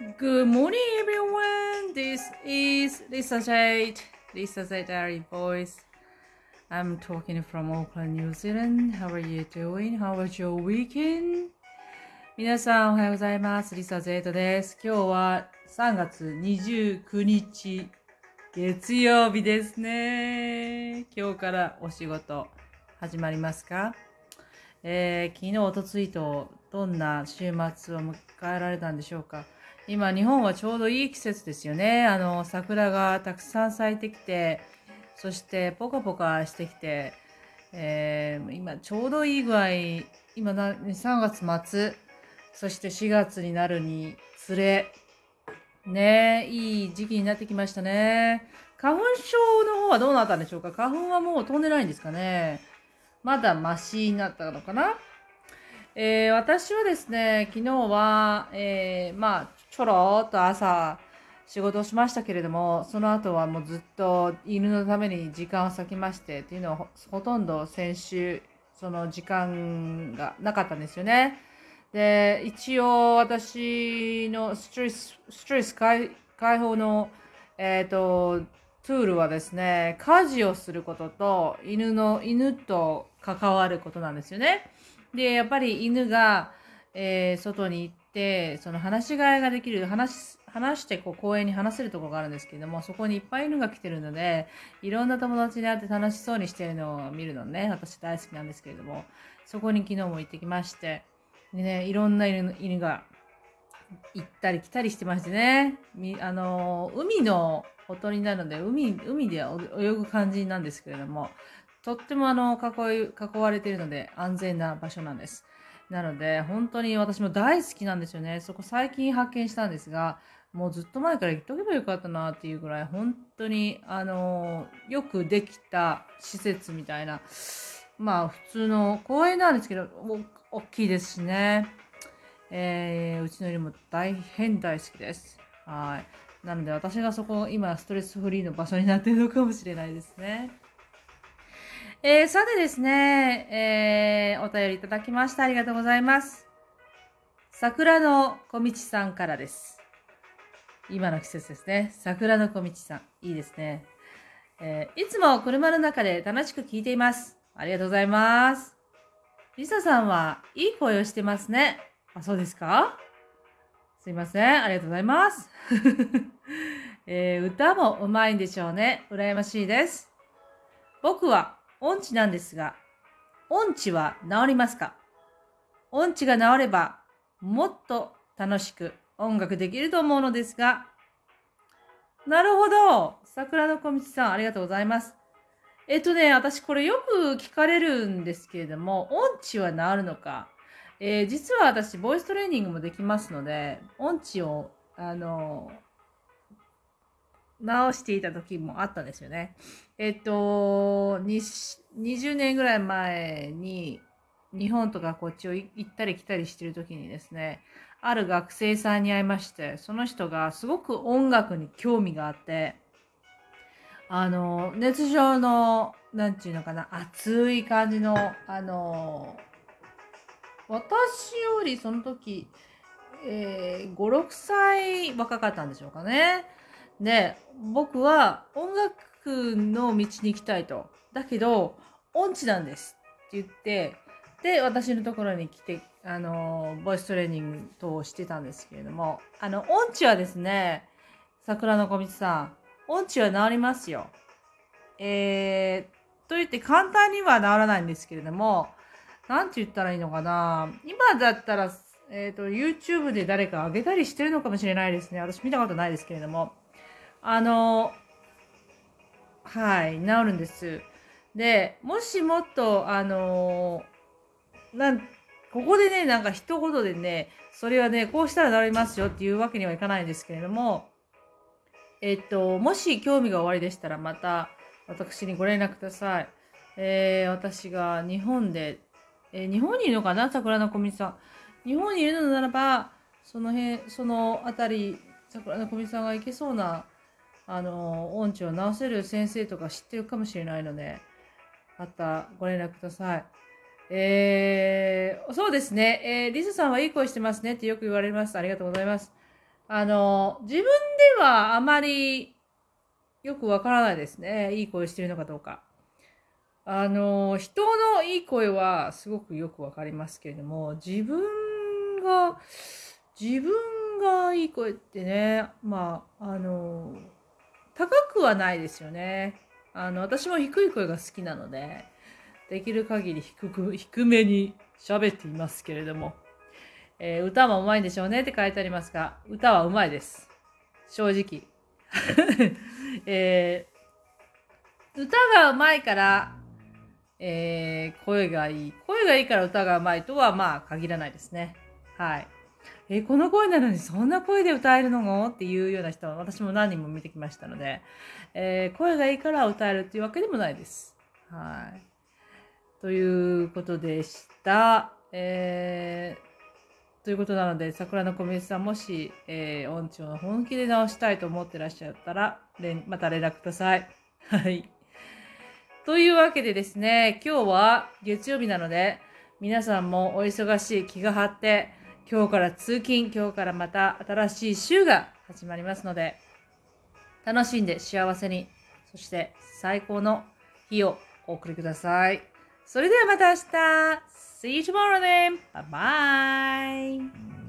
Good morning, everyone. This is Lisa Jade. Lisa Jade Diary Voice. I'm talking from Auckland, New Zealand. How are you doing? How was your weekend? 皆さんおはようございます。リサ・ゼートです。今日は3月29日月曜日ですね。今日からお仕事始まりますかえー、昨日、おとついとどんな週末を迎えられたんでしょうか今、日本はちょうどいい季節ですよね。あの、桜がたくさん咲いてきて、そしてポカポカしてきて、えー、今ちょうどいい具合、今な3月末、そして4月になるにつれ、ねいい時期になってきましたね。花粉症の方はどうなったんでしょうか花粉はもう飛んでないんですかねまだマシになったのかな？えー、私はですね、昨日は、えー、まあ、ちょろっと朝、仕事をしましたけれども、その後はもうずっと犬のために時間を割きまして、っていうのはほとんど先週、その時間がなかったんですよね。で、一応私のストレス、ストレス解放の、えっ、ー、と、ツールはですね、家事をすることと、犬の、犬と関わることなんですよね。で、やっぱり犬が、えー、外に行って、その話し飼いができる、話、話してこう公園に話せるとこがあるんですけれども、そこにいっぱい犬が来てるので、いろんな友達に会って楽しそうにしてるのを見るのね、私大好きなんですけれども、そこに昨日も行ってきまして、でね、いろんな犬犬が行ったり来たりしてましてね、あの、海のほとりなので、海、海で泳ぐ感じなんですけれども、とってもあの、囲い、囲われているので安全な場所なんです。なので、本当に私も大好きなんですよね。そこ最近発見したんですが、もうずっと前から言っとけばよかったなっていうぐらい、本当に、あの、よくできた施設みたいな、まあ普通の公園なんですけど、大きいですしね。えー、うちの犬も大変大好きです。はい。なので私がそこ、今ストレスフリーの場所になっているのかもしれないですね。えー、さてですね、えー、お便りいただきました。ありがとうございます。桜の小道さんからです。今の季節ですね。桜の小道さん。いいですね。えー、いつも車の中で楽しく聞いています。ありがとうございます。リサさんはいい声をしてますね。あ、そうですか？すいません。ありがとうございます。えー、歌もうまいんでしょうね。羨ましいです。僕は音痴なんですが、音痴は治りますか？音痴が治れば、もっと楽しく音楽できると思うのですが、なるほど。桜の小道さん、ありがとうございます。えっとね、私これよく聞かれるんですけれども、音痴は治るのか？えー、実は私、ボイストレーニングもできますので、音痴を、あの、直していた時もあったんですよね。えっと、20年ぐらい前に、日本とかこっちを行ったり来たりしてる時にですね、ある学生さんに会いまして、その人がすごく音楽に興味があって、あの、熱情の、なんていうのかな、熱い感じの、あの、私よりその時、えー、5、6歳若かったんでしょうかね。で、僕は音楽の道に行きたいと。だけど、音痴なんですって言って、で、私のところに来て、あの、ボイストレーニング等をしてたんですけれども、あの、音痴はですね、桜の小道さん、音痴は治りますよ。えー、と言って簡単には治らないんですけれども、なんて言ったらいいのかな今だったら、えっ、ー、と、YouTube で誰か上げたりしてるのかもしれないですね。私見たことないですけれども。あの、はい、治るんです。で、もしもっと、あの、なん、ここでね、なんか一言でね、それはね、こうしたら治りますよっていうわけにはいかないんですけれども、えっと、もし興味がおありでしたら、また私にご連絡ください。えー、私が日本で、えー、日本にいるのかな桜の小道さん。日本にいるのならば、その辺、そのあたり、桜の小道さんが行けそうなあの、音痴を治せる先生とか知ってるかもしれないので、またご連絡ください。えー、そうですね。えー、リスさんはいい声してますねってよく言われます。ありがとうございます。あの、自分ではあまりよくわからないですね。いい声してるのかどうか。あの、人のいい声はすごくよくわかりますけれども、自分が、自分がいい声ってね、まあ、あの、高くはないですよね。あの、私も低い声が好きなので、できる限り低く、低めに喋っていますけれども、えー、歌も上手いんでしょうねって書いてありますが、歌は上手いです。正直。えー、歌が上手いから、えー、声がいい。声がいいから歌が上手いとはまあ限らないですね。はい。えー、この声なのにそんな声で歌えるのっていうような人は私も何人も見てきましたので、えー、声がいいから歌えるっていうわけでもないです。はい。ということでした。えー、ということなので、桜の小水さん、もし、えー、音痴を本気で直したいと思ってらっしゃったら、また連絡ください。はい。というわけでですね、今日は月曜日なので、皆さんもお忙しい気が張って、今日から通勤、今日からまた新しい週が始まりますので、楽しんで幸せに、そして最高の日をお送りください。それではまた明日 !See you tomorrow then! Bye bye!